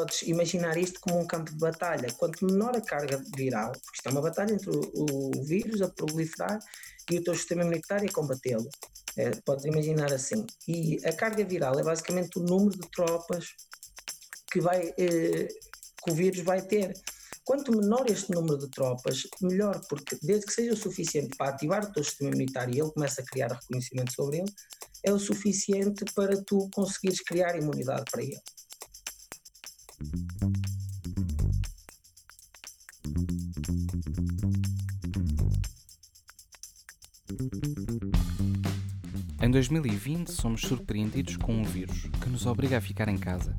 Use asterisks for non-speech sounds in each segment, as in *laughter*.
podes imaginar isto como um campo de batalha. Quanto menor a carga viral, porque isto é uma batalha entre o, o vírus a proliferar e o teu sistema imunitário a combatê-lo. É, podes imaginar assim. E a carga viral é basicamente o número de tropas que, vai, eh, que o vírus vai ter. Quanto menor este número de tropas, melhor, porque desde que seja o suficiente para ativar o teu sistema imunitário e ele começa a criar reconhecimento sobre ele, é o suficiente para tu conseguires criar imunidade para ele. Em 2020, somos surpreendidos com um vírus que nos obriga a ficar em casa.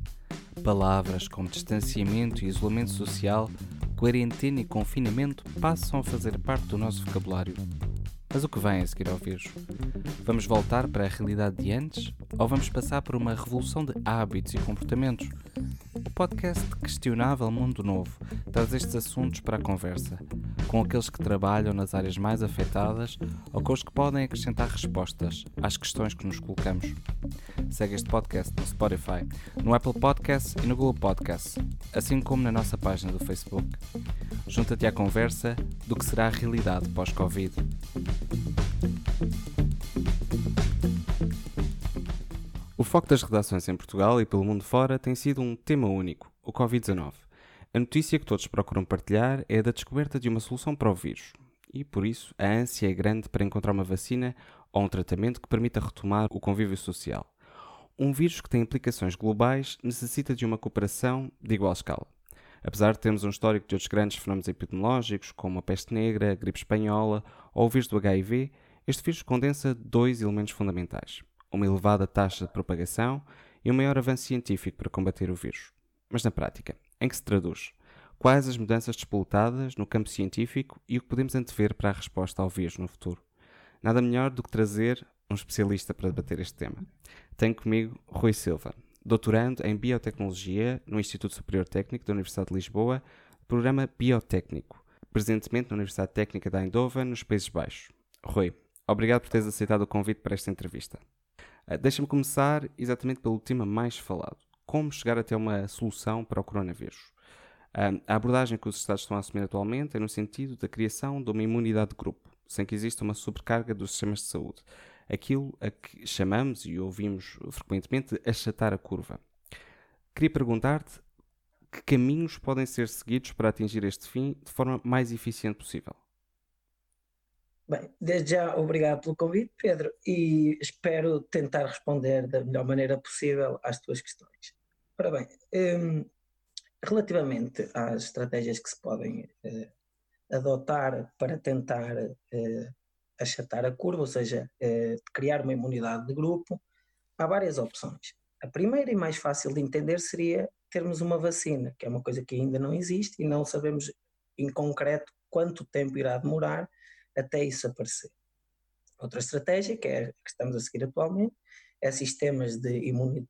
Palavras como distanciamento e isolamento social, quarentena e confinamento passam a fazer parte do nosso vocabulário. Mas o que vem a seguir ao vírus? Vamos voltar para a realidade de antes ou vamos passar por uma revolução de hábitos e comportamentos? Podcast Questionável Mundo Novo traz estes assuntos para a conversa, com aqueles que trabalham nas áreas mais afetadas ou com os que podem acrescentar respostas às questões que nos colocamos. Segue este podcast no Spotify, no Apple Podcasts e no Google Podcasts, assim como na nossa página do Facebook. Junta-te à conversa do que será a realidade pós-Covid. O foco das redações em Portugal e pelo mundo fora tem sido um tema único, o Covid-19. A notícia que todos procuram partilhar é a da descoberta de uma solução para o vírus. E, por isso, a ânsia é grande para encontrar uma vacina ou um tratamento que permita retomar o convívio social. Um vírus que tem implicações globais necessita de uma cooperação de igual escala. Apesar de termos um histórico de outros grandes fenómenos epidemiológicos, como a peste negra, a gripe espanhola ou o vírus do HIV, este vírus condensa dois elementos fundamentais: uma elevada taxa de propagação e um maior avanço científico para combater o vírus. Mas na prática, em que se traduz? Quais as mudanças disputadas no campo científico e o que podemos antever para a resposta ao vírus no futuro? Nada melhor do que trazer um especialista para debater este tema. Tenho comigo Rui Silva, doutorando em Biotecnologia no Instituto Superior Técnico da Universidade de Lisboa, programa Biotécnico, presentemente na Universidade Técnica de Eindhoven, nos Países Baixos. Rui, obrigado por teres aceitado o convite para esta entrevista. Uh, Deixa-me começar exatamente pelo tema mais falado: como chegar até uma solução para o coronavírus. Uh, a abordagem que os Estados estão a assumir atualmente é no sentido da criação de uma imunidade de grupo, sem que exista uma sobrecarga dos sistemas de saúde. Aquilo a que chamamos e ouvimos frequentemente de achatar a curva. Queria perguntar-te que caminhos podem ser seguidos para atingir este fim de forma mais eficiente possível. Bem, desde já, obrigado pelo convite, Pedro, e espero tentar responder da melhor maneira possível às tuas questões. Ora bem, hum, relativamente às estratégias que se podem eh, adotar para tentar eh, achatar a curva, ou seja, eh, criar uma imunidade de grupo, há várias opções. A primeira e mais fácil de entender seria termos uma vacina, que é uma coisa que ainda não existe e não sabemos em concreto quanto tempo irá demorar até isso aparecer. Outra estratégia, que é a que estamos a seguir atualmente, é sistemas de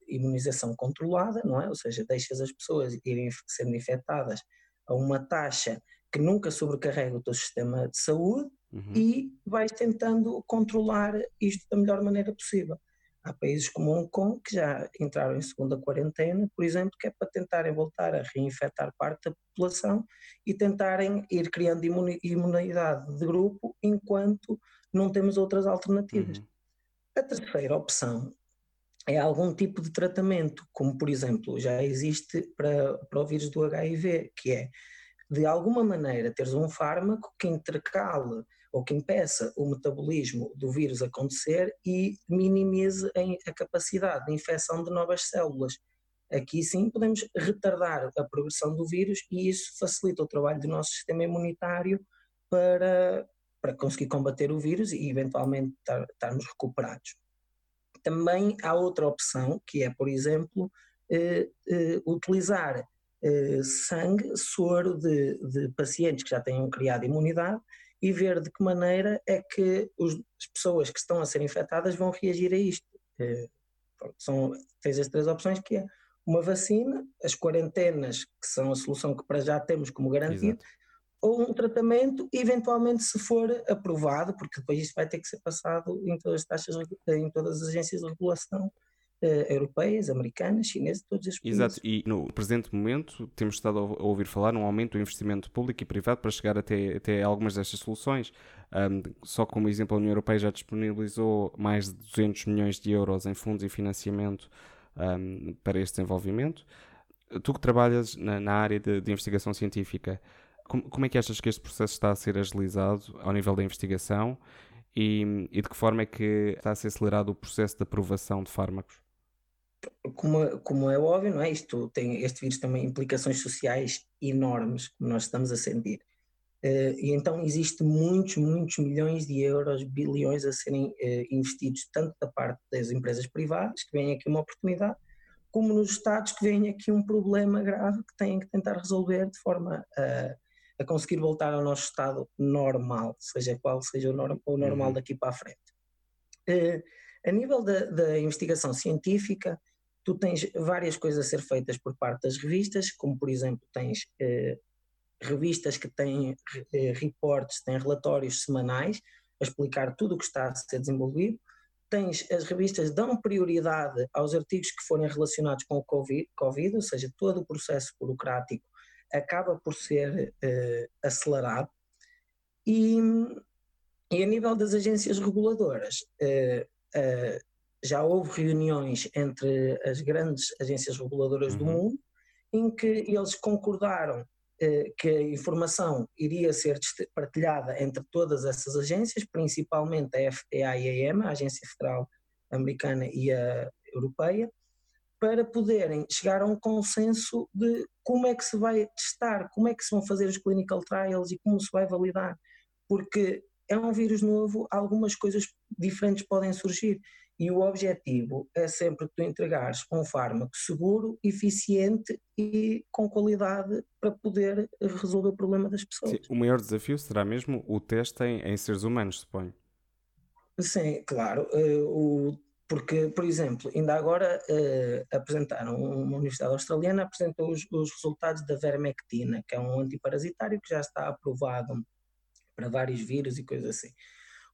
imunização controlada, não é? Ou seja, deixas as pessoas irem sendo infectadas a uma taxa que nunca sobrecarrega o teu sistema de saúde uhum. e vais tentando controlar isto da melhor maneira possível. Há países como Hong Kong que já entraram em segunda quarentena, por exemplo, que é para tentarem voltar a reinfectar parte da população e tentarem ir criando imunidade de grupo enquanto não temos outras alternativas. Uhum. A terceira opção é algum tipo de tratamento, como por exemplo já existe para, para o vírus do HIV, que é de alguma maneira teres um fármaco que intercale ou que impeça o metabolismo do vírus acontecer e minimize a capacidade de infecção de novas células. Aqui sim podemos retardar a progressão do vírus e isso facilita o trabalho do nosso sistema imunitário para, para conseguir combater o vírus e eventualmente estar, estarmos recuperados. Também há outra opção, que é, por exemplo, eh, eh, utilizar eh, sangue, soro de, de pacientes que já tenham criado imunidade e ver de que maneira é que os, as pessoas que estão a ser infectadas vão reagir a isto. É, são, tens as três opções que é uma vacina, as quarentenas, que são a solução que para já temos como garantida, ou um tratamento, eventualmente se for aprovado, porque depois isso vai ter que ser passado em todas as taxas, em todas as agências de regulação uh, europeias, americanas, chinesas, todos os países. Exato, e no presente momento temos estado a ouvir falar num aumento do investimento público e privado para chegar até, até algumas destas soluções. Um, só como exemplo, a União Europeia já disponibilizou mais de 200 milhões de euros em fundos e financiamento um, para este desenvolvimento. Tu que trabalhas na, na área de, de, investigação científica, como, como é que achas que este processo está a ser agilizado ao nível da investigação e, e de que forma é que está a ser acelerado o processo de aprovação de fármacos? Como, como, é óbvio, não é? Isto tem, este vírus tem implicações sociais enormes, como nós estamos a sentir. Uh, e então existe muitos, muitos milhões de euros, bilhões a serem uh, investidos, tanto da parte das empresas privadas, que vêm aqui uma oportunidade, como nos Estados, que vêm aqui um problema grave que têm que tentar resolver de forma a, a conseguir voltar ao nosso estado normal, seja qual seja o, norm, o normal uhum. daqui para a frente. Uh, a nível da, da investigação científica, tu tens várias coisas a ser feitas por parte das revistas, como por exemplo tens eh, revistas que têm eh, reportes, têm relatórios semanais a explicar tudo o que está a ser desenvolvido. Tens as revistas dão prioridade aos artigos que forem relacionados com o COVID, COVID ou seja, todo o processo burocrático acaba por ser eh, acelerado. E, e, a nível das agências reguladoras, eh, eh, já houve reuniões entre as grandes agências reguladoras uhum. do mundo em que eles concordaram eh, que a informação iria ser partilhada entre todas essas agências, principalmente a FDA e a EMA, a Agência Federal Americana e a Europeia, para poderem chegar a um consenso de como é que se vai testar, como é que se vão fazer os clinical trials e como se vai validar, porque é um vírus novo, algumas coisas diferentes podem surgir e o objetivo é sempre que tu entregares um fármaco seguro, eficiente e com qualidade para poder resolver o problema das pessoas. Sim, o maior desafio será mesmo o teste em, em seres humanos, suponho. Sim, claro. Uh, o, porque, por exemplo, ainda agora uh, apresentaram, uma universidade australiana apresentou os, os resultados da vermectina, que é um antiparasitário que já está aprovado para vários vírus e coisas assim.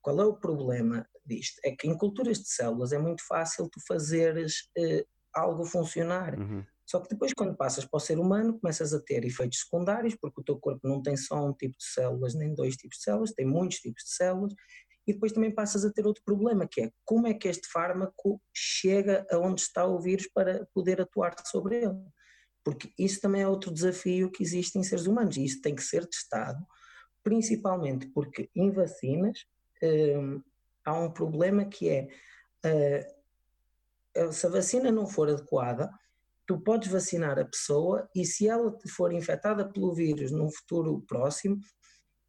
Qual é o problema disto? É que em culturas de células é muito fácil tu fazeres uh, algo funcionar. Uhum. Só que depois, quando passas para o ser humano, começas a ter efeitos secundários, porque o teu corpo não tem só um tipo de células, nem dois tipos de células, tem muitos tipos de células, e depois também passas a ter outro problema, que é como é que este fármaco chega aonde está o vírus para poder atuar sobre ele. Porque isso também é outro desafio que existe em seres humanos, e isso tem que ser testado, principalmente porque em vacinas uh, há um problema que é uh, se a vacina não for adequada, tu podes vacinar a pessoa e se ela for infectada pelo vírus num futuro próximo,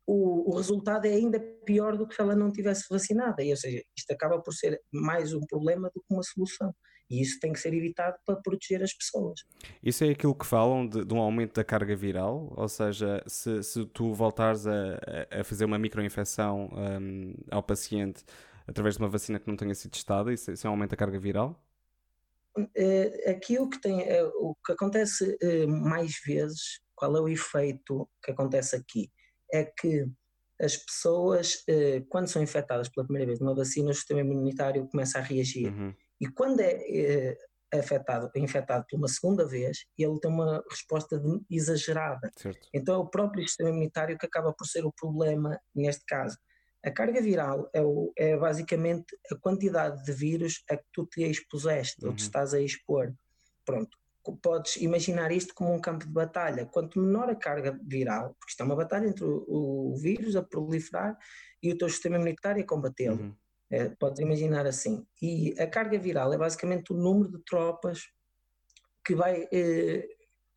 o, o, resultado é ainda pior do que se ela não tivesse vacinada. E, ou seja, isto acaba por ser mais um problema do que uma solução. E isso tem que ser evitado para proteger as pessoas. Isso é aquilo que falam de, de um aumento da carga viral? Ou seja, se, se tu voltares a, a fazer uma microinfecção um, ao paciente através de uma vacina que não tenha sido testada, isso, isso é um aumento da carga viral? É, aqui o que, tem, é, o que acontece é, mais vezes, qual é o efeito que acontece aqui? É que as pessoas, quando são infectadas pela primeira vez numa vacina, o sistema imunitário começa a reagir. Uhum e quando é, é afetado, infectado por uma segunda vez, ele tem uma resposta de, exagerada. Certo. Então é o próprio sistema imunitário que acaba por ser o problema neste caso. A carga viral é, o, é basicamente a quantidade de vírus a que tu te expuseste uhum. ou te estás a expor. Pronto, podes imaginar isto como um campo de batalha. Quanto menor a carga viral, porque isto é uma batalha entre o, o vírus a proliferar e o teu sistema imunitário a combatê-lo. Uhum. É, podes imaginar assim. E a carga viral é basicamente o número de tropas que, vai, eh,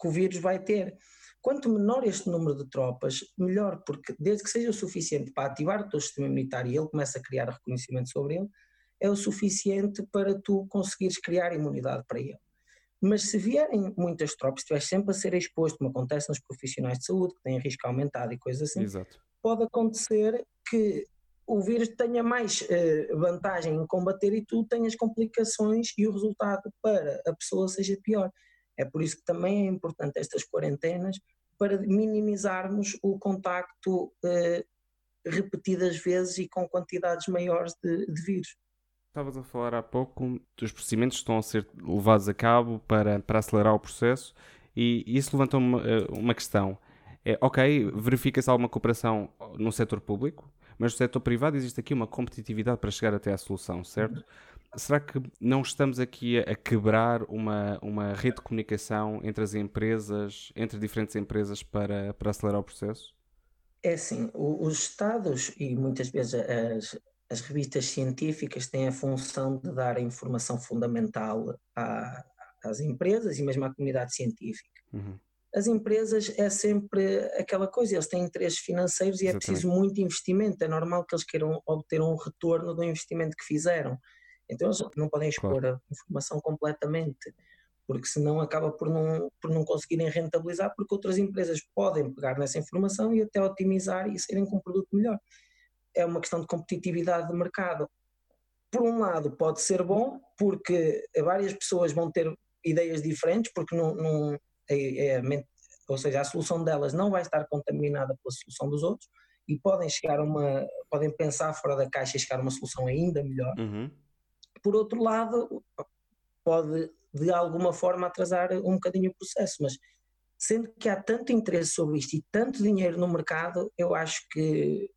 que o vírus vai ter. Quanto menor este número de tropas, melhor, porque desde que seja o suficiente para ativar o teu sistema imunitário e ele começa a criar reconhecimento sobre ele, é o suficiente para tu conseguires criar imunidade para ele. Mas se vierem muitas tropas, estiveres sempre a ser exposto, como acontece nos profissionais de saúde, que têm risco aumentado e coisas assim, Exato. pode acontecer que o vírus tenha mais uh, vantagem em combater e tu tenhas complicações e o resultado para a pessoa seja pior. É por isso que também é importante estas quarentenas para minimizarmos o contacto uh, repetidas vezes e com quantidades maiores de, de vírus. Estavas a falar há pouco dos procedimentos que estão a ser levados a cabo para, para acelerar o processo e isso levanta uma, eh, uma questão. É, ok, verifica-se alguma cooperação no setor público, mas no setor privado existe aqui uma competitividade para chegar até à solução, certo? Será que não estamos aqui a, a quebrar uma, uma rede de comunicação entre as empresas, entre diferentes empresas para, para acelerar o processo? É assim, os Estados e muitas vezes as, as revistas científicas têm a função de dar a informação fundamental à, às empresas e mesmo à comunidade científica. Uhum. As empresas é sempre aquela coisa, eles têm interesses financeiros e é Exatamente. é preciso muito investimento. É normal que eles queiram obter um retorno do investimento que fizeram. Então eles não podem expor claro. a informação completamente, porque senão acaba por não, por não conseguirem rentabilizar, porque outras empresas podem pegar nessa informação e até otimizar e saírem com um produto melhor é uma questão de competitividade de mercado. Por um lado, pode ser bom, porque várias pessoas vão ter ideias diferentes, porque não, não é, é, ou seja, a solução delas não vai estar contaminada pela solução dos outros e podem chegar a uma, podem pensar fora da caixa e chegar a uma solução ainda melhor. Uhum. Por outro lado, pode de alguma forma atrasar um bocadinho o processo, mas sendo que há tanto interesse sobre isto e tanto dinheiro no mercado, eu acho que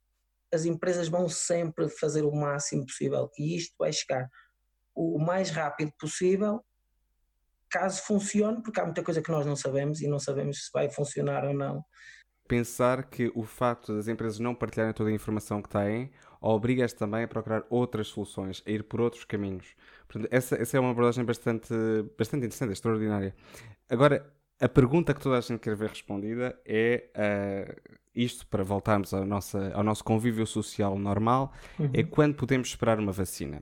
as empresas vão sempre fazer o máximo possível e isto vai chegar o mais rápido possível, caso funcione, porque há muita coisa que nós não sabemos e não sabemos se vai funcionar ou não. Pensar que o facto das empresas não partilharem toda a informação que têm obriga-as também a procurar outras soluções, a ir por outros caminhos. Portanto, essa, essa é uma abordagem bastante, bastante interessante, extraordinária. Agora, a pergunta que toda a gente quer ver respondida é uh, isto para voltarmos ao, nossa, ao nosso convívio social normal, é uhum. é quando podemos esperar uma vacina.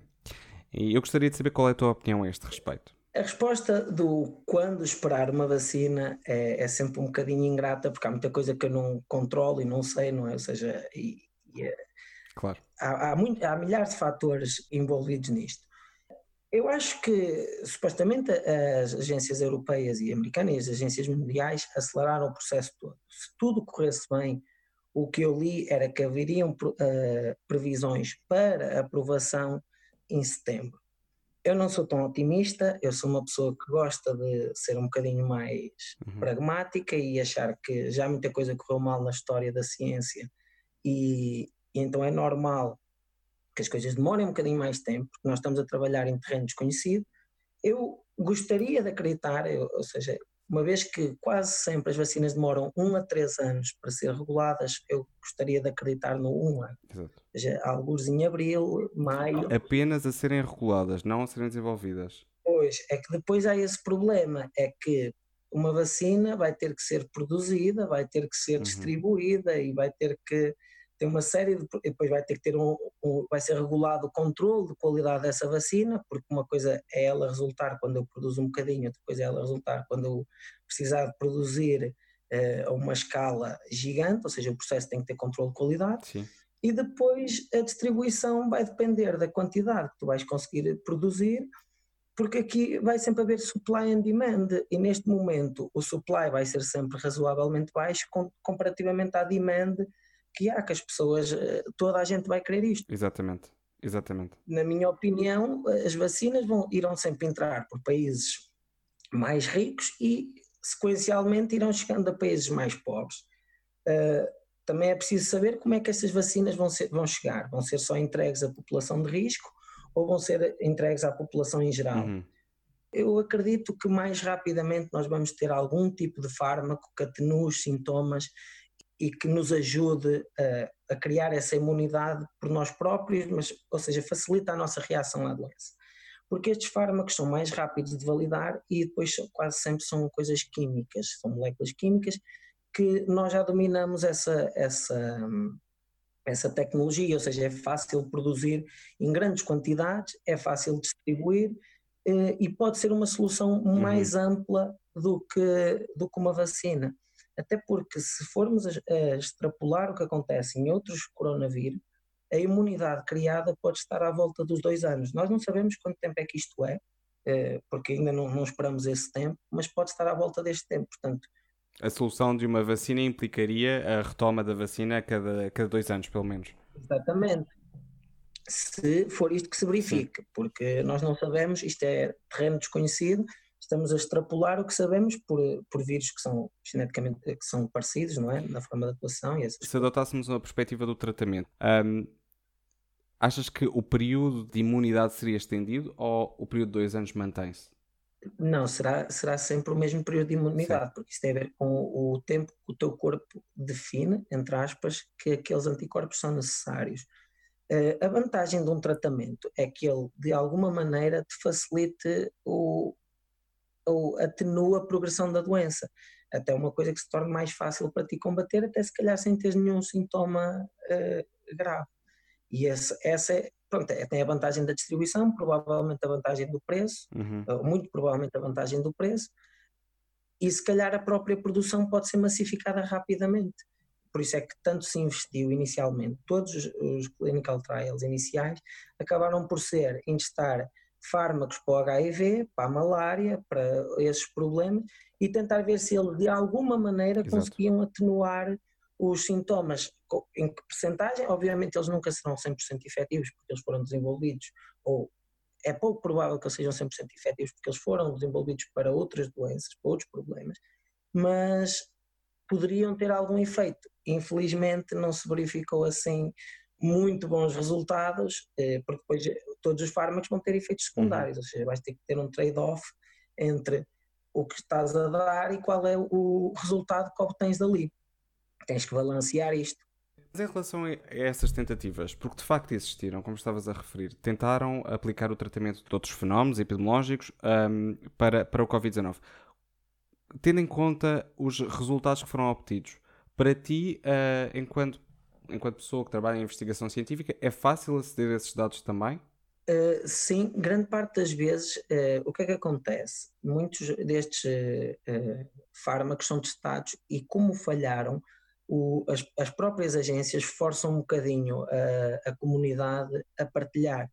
E eu gostaria de saber qual é a tua opinião a este respeito. A resposta do quando esperar uma vacina é, é, sempre um bocadinho ingrata, porque há muita coisa que eu não controlo e não sei, não é? Ou seja, e, e é, claro. há, há, muito, há milhares de fatores envolvidos nisto. Eu acho que, supostamente, as agências europeias e americanas e as agências mundiais aceleraram o processo todo. Se tudo corresse bem, o que eu li era que haveriam uh, previsões para aprovação em setembro. Eu não sou tão otimista, eu sou uma pessoa que gosta de ser um bocadinho mais uhum. pragmática e achar que já muita coisa correu mal na história da ciência e, e então é normal que as coisas demorem um bocadinho mais tempo, porque nós estamos a trabalhar em terreno desconhecido. Eu gostaria de acreditar, eu, ou seja, uma vez que quase sempre as vacinas demoram um a três anos para ser reguladas, eu gostaria de acreditar no um ano. Exato. Ou seja, alguns em abril, maio. Apenas a serem reguladas, não a serem desenvolvidas. Pois, é que depois há esse problema, é que uma vacina vai ter que ser produzida, vai ter que ser uhum. distribuída e vai ter que tem uma série de. Depois vai ter que ter um, um, vai ser regulado o controle de qualidade dessa vacina, porque uma coisa é ela resultar quando eu produzo um bocadinho, outra coisa é ela resultar quando eu precisar de produzir uh, a uma escala gigante, ou seja, o processo tem que ter controle de qualidade. Sim. E depois a distribuição vai depender da quantidade que tu vais conseguir produzir, porque aqui vai sempre haver supply and demand, e neste momento o supply vai ser sempre razoavelmente baixo comparativamente à demand que há, que as pessoas, eh, toda a gente vai querer isto. Exatamente, exatamente. Na minha opinião, as vacinas vão, irão sempre entrar por países mais ricos e sequencialmente irão chegando a países mais pobres. Uh, também é preciso saber como é que essas vacinas vão, ser, vão chegar. Vão ser só entregues à população de risco ou vão ser entregues à população em geral? Uhum. Eu acredito que mais rapidamente nós vamos ter algum tipo de fármaco que atenue os sintomas e que nos ajude a, a, criar essa imunidade por nós próprios, mas, ou seja, facilita a nossa reação à doença. Porque estes fármacos são mais rápidos de validar e depois quase sempre são coisas químicas, são moléculas químicas que nós já dominamos essa, essa, essa tecnologia, ou seja, é fácil produzir em grandes quantidades, é fácil distribuir eh, e pode ser uma solução mais uhum. ampla do que, do que uma vacina. Até porque, se formos a, extrapolar o que acontece em outros coronavírus, a imunidade criada pode estar à volta dos dois anos. Nós não sabemos quanto tempo é que isto é, eh, porque ainda não, não, esperamos esse tempo, mas pode estar à volta deste tempo. Portanto, a solução de uma vacina implicaria a retoma da vacina a cada, a cada dois anos, pelo menos. Exatamente. se for isto que se verifique, Sim. porque nós não sabemos, isto é terreno desconhecido, estamos a extrapolar o que sabemos por, por vírus que são geneticamente que são parecidos, não é? Na forma de atuação e Se adotássemos uma perspectiva do tratamento, um, achas que o período de imunidade seria estendido ou o período de dois anos mantém-se? Não, será, será sempre o mesmo período de imunidade, Sim. porque isso tem a ver com o tempo que o teu corpo define, entre aspas, que aqueles anticorpos são necessários. Uh, a vantagem de um tratamento é que ele, de alguma maneira, te facilite o, ou atenua a progressão da doença. Até uma coisa que se torne mais fácil para ti combater, até se calhar sem ter nenhum sintoma uh, grave. E esse, essa é, pronto, é, tem a vantagem da distribuição, provavelmente a vantagem do preço, uhum. muito provavelmente a vantagem do preço, e se calhar a própria produção pode ser massificada rapidamente. Por isso é que tanto se investiu inicialmente, todos os, clinical trials iniciais acabaram por ser instar fármacos para o HIV, para a malária, para esses problemas e tentar ver se eles de alguma maneira Exato. conseguiam atenuar os sintomas. Em que percentagem? Obviamente eles nunca serão 100% efetivos porque eles foram desenvolvidos, ou é pouco provável que eles sejam 100% efetivos porque eles foram desenvolvidos para outras doenças, para outros problemas, mas poderiam ter algum efeito. Infelizmente não se verificou assim muito bons resultados, eh, porque depois todos os fármacos vão ter efeitos secundários, uhum. ou seja, vais ter que ter um trade-off entre o que estás a dar e qual é o resultado que obtens dali. Tens que balancear isto. Mas em relação a essas tentativas, porque de facto existiram, como estavas a referir, tentaram aplicar o tratamento de outros fenómenos epidemiológicos um, para, para o Covid-19. Tendo em conta os resultados que foram obtidos, para ti, uh, enquanto, enquanto pessoa que trabalha em investigação científica, é fácil aceder a esses dados também? Uh, sim, grande parte das vezes, uh, o que é que acontece? Muitos destes uh, fármacos são testados e, como falharam, o, as, as, próprias agências forçam um bocadinho a, comunidade a partilhar.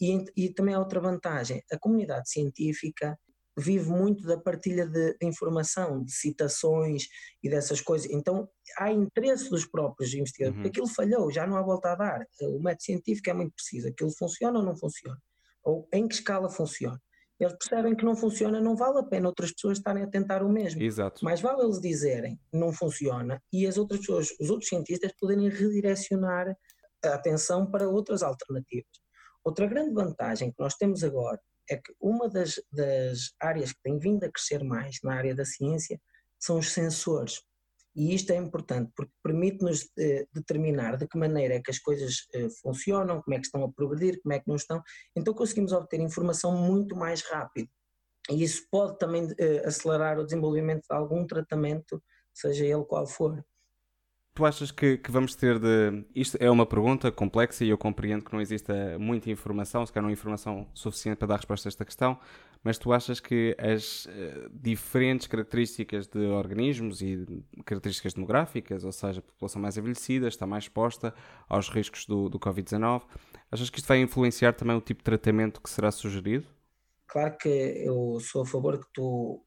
E, e, também há outra vantagem: a comunidade científica vive muito da partilha de, de, informação, de citações e dessas coisas. Então há interesse dos próprios investigadores, uhum. porque aquilo falhou, já não há volta a dar. O método científico é muito preciso, aquilo funciona ou não funciona? Ou em que escala funciona? Eles percebem que não funciona, não vale a pena outras pessoas estarem a tentar o mesmo. Exato. Mais vale eles dizerem não funciona e as outras pessoas, os outros cientistas poderem redirecionar a atenção para outras alternativas. Outra grande vantagem que nós temos agora é que uma das, das áreas que tem vindo a crescer mais na área da ciência são os sensores. E isto é importante porque permite-nos eh, determinar de que maneira é que as coisas eh, funcionam, como é que estão a progredir, como é que não estão. Então conseguimos obter informação muito mais rápido. E isso pode também eh, acelerar o desenvolvimento de algum tratamento, seja ele qual for. Tu achas que, que, vamos ter de. Isto é uma pergunta complexa e eu compreendo que não exista muita informação, se calhar não informação suficiente para dar resposta a esta questão, mas tu achas que as uh, diferentes características de organismos e características demográficas, ou seja, a população mais envelhecida, está mais exposta aos riscos do, do Covid-19, achas que isto vai influenciar também o tipo de tratamento que será sugerido? Claro que eu sou a favor que tu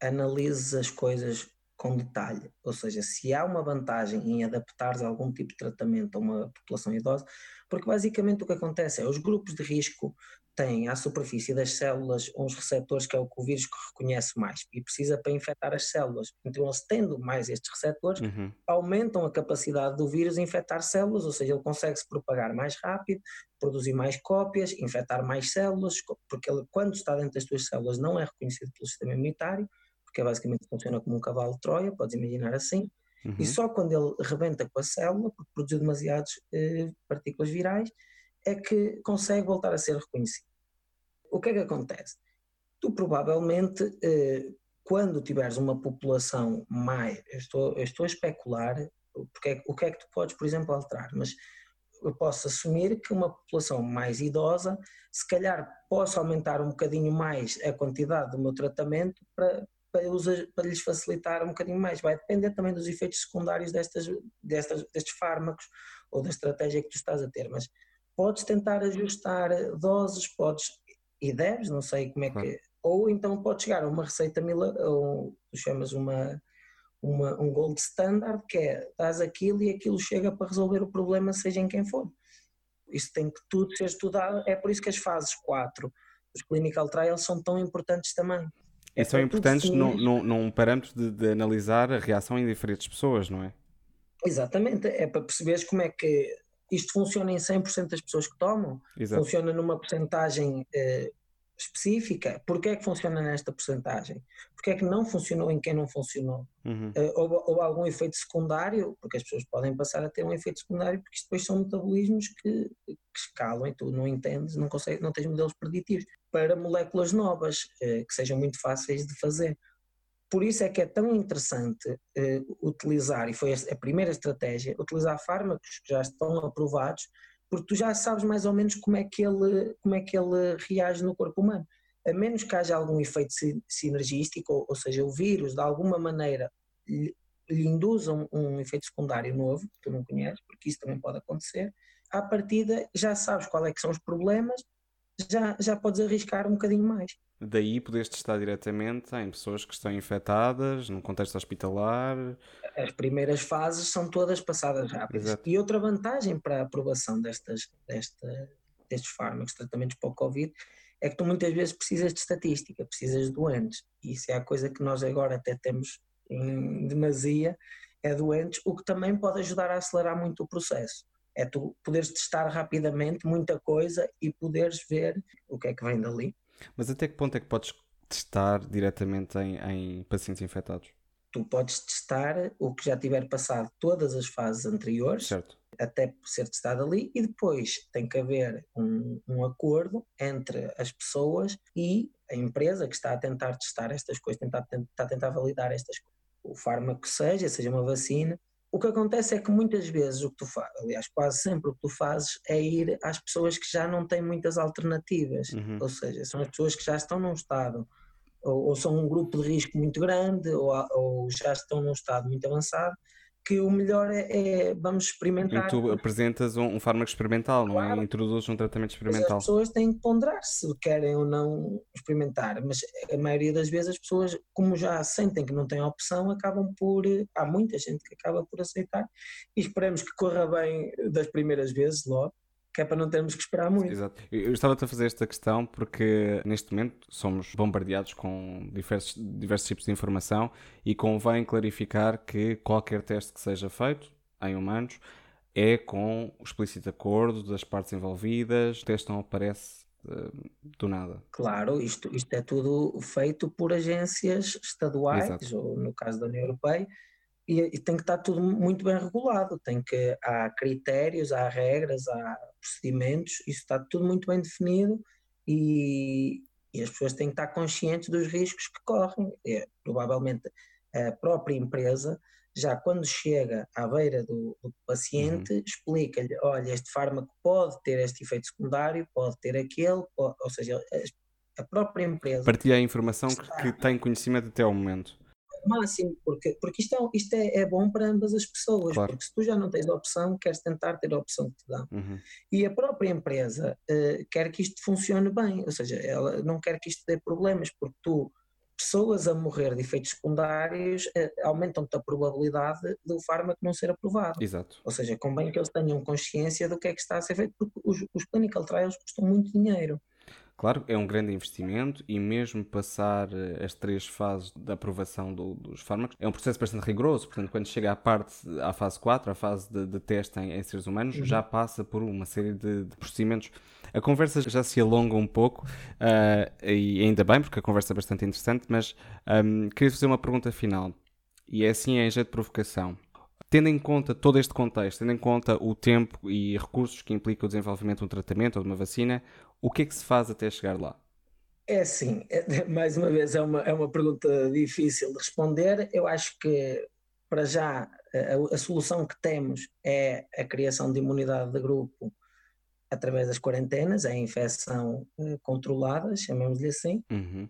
analises as coisas com detalhe, ou seja, se há uma vantagem em adaptar algum tipo de tratamento a uma população idosa, porque basicamente o que acontece é os grupos de risco têm à superfície das células uns receptores que é o que o vírus reconhece mais e precisa para infectar as células. Então, eles tendo mais estes receptores, uhum. aumentam a capacidade do vírus infectar células, ou seja, ele consegue se propagar mais rápido, produzir mais cópias, infectar mais células, porque ele, quando está dentro das tuas células, não é reconhecido pelo sistema imunitário porque é basicamente funciona como um cavalo de Troia, podes imaginar assim, uhum. e só quando ele rebenta com a célula, porque produziu demasiadas eh, partículas virais, é que consegue voltar a ser reconhecido. O que é que acontece? Tu provavelmente, eh, quando tiveres uma população mais, eu estou, eu estou a especular, porque é, o que é que tu podes, por exemplo, alterar, mas eu posso assumir que uma população mais idosa, se calhar posso aumentar um bocadinho mais a quantidade do meu tratamento para, para, para lhes facilitar um bocadinho mais. Vai depender também dos efeitos secundários destas, destas, destes fármacos ou da estratégia que tu estás a ter, mas podes tentar ajustar doses, podes e deves, não sei como é que. Ou então podes chegar a uma receita mila, ou tu chamas uma, uma, um gold standard, que é dás aquilo e aquilo chega para resolver o problema, seja em quem for. Isso tem que tudo ser estudado. É por isso que as fases 4 dos clinical trials são tão importantes também. É e são importantes num, num, num, parâmetro de, de, analisar a reação em diferentes pessoas, não é? Exatamente, é para perceberes como é que isto funciona em 100% das pessoas que tomam, Exato. funciona numa porcentagem eh, específica, porque é que funciona nesta porcentagem? Porque é que não funcionou em quem não funcionou? Uhum. Uh, houve, houve, algum efeito secundário? Porque as pessoas podem passar a ter um efeito secundário, porque isto depois são metabolismos que, que escalam e tu não entendes, não, consegues, não tens modelos preditivos para moléculas novas, uh, que sejam muito fáceis de fazer. Por isso é que é tão interessante uh, utilizar, e foi a primeira estratégia, utilizar fármacos que já estão aprovados porque tu já sabes mais ou menos como é que ele, como é que ele reage no corpo humano. A menos que haja algum efeito sinergístico, ou, seja, o vírus de alguma maneira lhe, lhe induza um, um, efeito secundário novo, que tu não conheces, porque isso também pode acontecer, à partida já sabes qual é que são os problemas, já, já podes arriscar um bocadinho mais. Daí podes testar diretamente em pessoas que estão infectadas, num contexto hospitalar. As primeiras fases são todas passadas rápidas. Exato. E outra vantagem para a aprovação destas, desta, destes fármacos, tratamentos para o Covid, é que tu muitas vezes precisas de estatística, precisas de doentes. E isso é a coisa que nós agora até temos em demasia, é doentes, o que também pode ajudar a acelerar muito o processo. É tu poderes testar rapidamente muita coisa e poderes ver o que é que vem dali. Mas até que ponto é que podes testar diretamente em, em pacientes infectados? Tu podes testar o que já tiver passado todas as fases anteriores, certo. até ser testado ali, e depois tem que haver um, um acordo entre as pessoas e a empresa que está a tentar testar estas coisas, tentar, está a tentar validar estas coisas. O fármaco seja, seja uma vacina, o que acontece é que muitas vezes o que tu fazes, aliás, quase sempre o que tu fazes é ir às pessoas que já não têm muitas alternativas, uhum. ou seja, são as pessoas que já estão num estado, ou, ou são um grupo de risco muito grande, ou, ou já estão num estado muito avançado, que o melhor é, é vamos experimentar. E tu apresentas um, um fármaco experimental, claro. não é? Introduzes um tratamento experimental. Mas as pessoas têm que ponderar se querem ou não experimentar, mas a maioria das vezes as pessoas, como já sentem que não têm opção, acabam por. Há muita gente que acaba por aceitar e esperamos que corra bem das primeiras vezes logo que é para não termos que esperar muito. Exato. Eu estava-te a fazer esta questão porque neste momento somos bombardeados com diversos, diversos tipos de informação e convém clarificar que qualquer teste que seja feito em humanos é com o explícito acordo das partes envolvidas, o teste não aparece uh, do nada. Claro, isto, isto é tudo feito por agências estaduais, Exato. ou no caso da União Europeia, e, e, tem que estar tudo muito bem regulado, tem que há critérios, há regras, há procedimentos, isso está tudo muito bem definido e, e as pessoas têm que estar conscientes dos riscos que correm. É, provavelmente a própria empresa já quando chega à beira do, do paciente uhum. explica-lhe, olha, este fármaco pode ter este efeito secundário, pode ter aquele, pode, ou seja, a, própria empresa partilha a informação que, que tem conhecimento até ao momento máximo, porque, porque isto, é, isto é, é bom para ambas as pessoas, claro. porque se tu já não tens a opção, queres tentar ter a opção que te dão. Uhum. E a própria empresa uh, quer que isto funcione bem, ou seja, ela não quer que isto dê problemas, porque tu, pessoas a morrer de efeitos secundários, uh, aumentam-te a probabilidade do fármaco não ser aprovado. Exato. Ou seja, convém que eles tenham consciência do que é que está a ser feito, porque os, os clinical trials custam muito dinheiro. Claro, é um grande investimento e mesmo passar eh, as três fases da aprovação do, dos fármacos é um processo bastante rigoroso. Portanto, quando chega à parte, à fase 4, a fase de, de teste em, em, seres humanos, uhum. já passa por uma série de, de, procedimentos. A conversa já se alonga um pouco uh, e ainda bem, porque a conversa é bastante interessante, mas um, queria fazer uma pergunta final. E é assim, em jeito de provocação. Tendo em conta todo este contexto, tendo em conta o tempo e recursos que implica o desenvolvimento de um tratamento ou de uma vacina, o que é que se faz até chegar lá? É assim, é, *laughs* mais uma vez é uma, é uma pergunta difícil de responder. Eu acho que, para já, a, a solução que temos é a criação de imunidade de grupo através das quarentenas, é a infecção eh, controlada, chamamos-lhe assim. Uhum.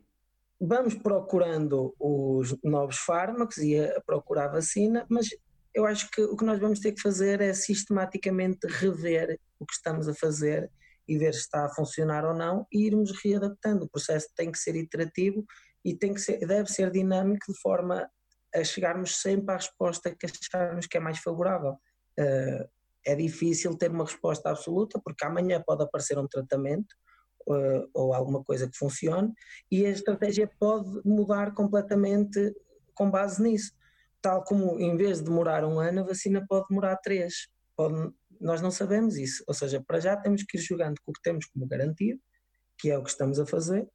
Vamos procurando os novos fármacos e a procurar vacina, mas eu acho que o que nós vamos ter que fazer é sistematicamente rever o que estamos a fazer e ver se está a funcionar ou não e irmos readaptando. O processo tem que ser iterativo e tem que ser, deve ser dinâmico de forma a chegarmos sempre à resposta que acharmos que é mais favorável. Uh, é difícil ter uma resposta absoluta, porque amanhã pode aparecer um tratamento uh, ou alguma coisa que funcione e a estratégia pode mudar completamente com base nisso. Tal como em vez de demorar um ano, a vacina pode demorar três. Pode, nós não sabemos isso. Ou seja, para já temos que ir jogando com o que temos como garantido, que é o que estamos a fazer,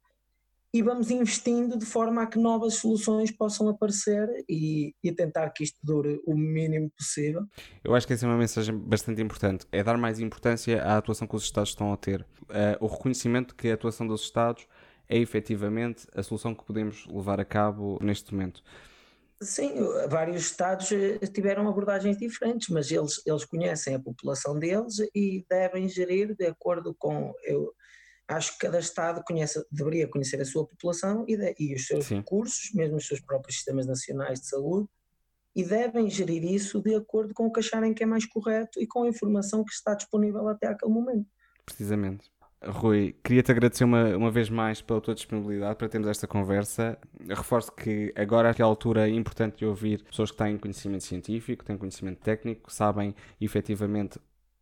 e vamos investindo de forma a que novas soluções possam aparecer e, e, tentar que isto dure o mínimo possível. Eu acho que essa é uma mensagem bastante importante, é dar mais importância à atuação que os Estados estão a ter, uh, o reconhecimento que a atuação dos Estados é efetivamente a solução que podemos levar a cabo neste momento. Sim, vários Estados eh, tiveram abordagens diferentes, mas eles, eles conhecem a população deles e devem gerir de acordo com. Eu, acho que cada Estado conhece, deveria conhecer a sua população e, de, e os seus Sim. recursos, mesmo os seus próprios sistemas nacionais de saúde, e devem gerir isso de acordo com o que acharem que é mais correto e com a informação que está disponível até aquele momento. Precisamente. Rui, queria-te agradecer uma, uma vez mais pela tua disponibilidade para termos esta conversa. reforço que agora é a altura é importante de ouvir pessoas que têm conhecimento científico, têm conhecimento técnico, sabem efetivamente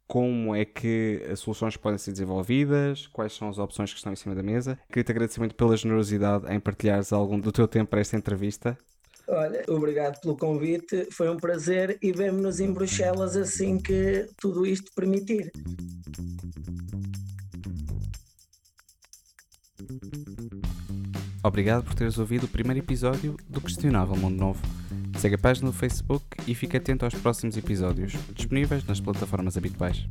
como é que as soluções podem ser desenvolvidas, quais são as opções que estão em cima da mesa. Queria-te agradecer muito pela generosidade em partilhares algum do teu tempo para esta entrevista. Olha, obrigado pelo convite, foi um prazer e vemo-nos em Bruxelas assim que tudo isto permitir. Obrigado por teres ouvido o primeiro episódio do Questionável Mundo Novo. Segue a página no Facebook e fique atento aos próximos episódios, disponíveis nas plataformas habituais.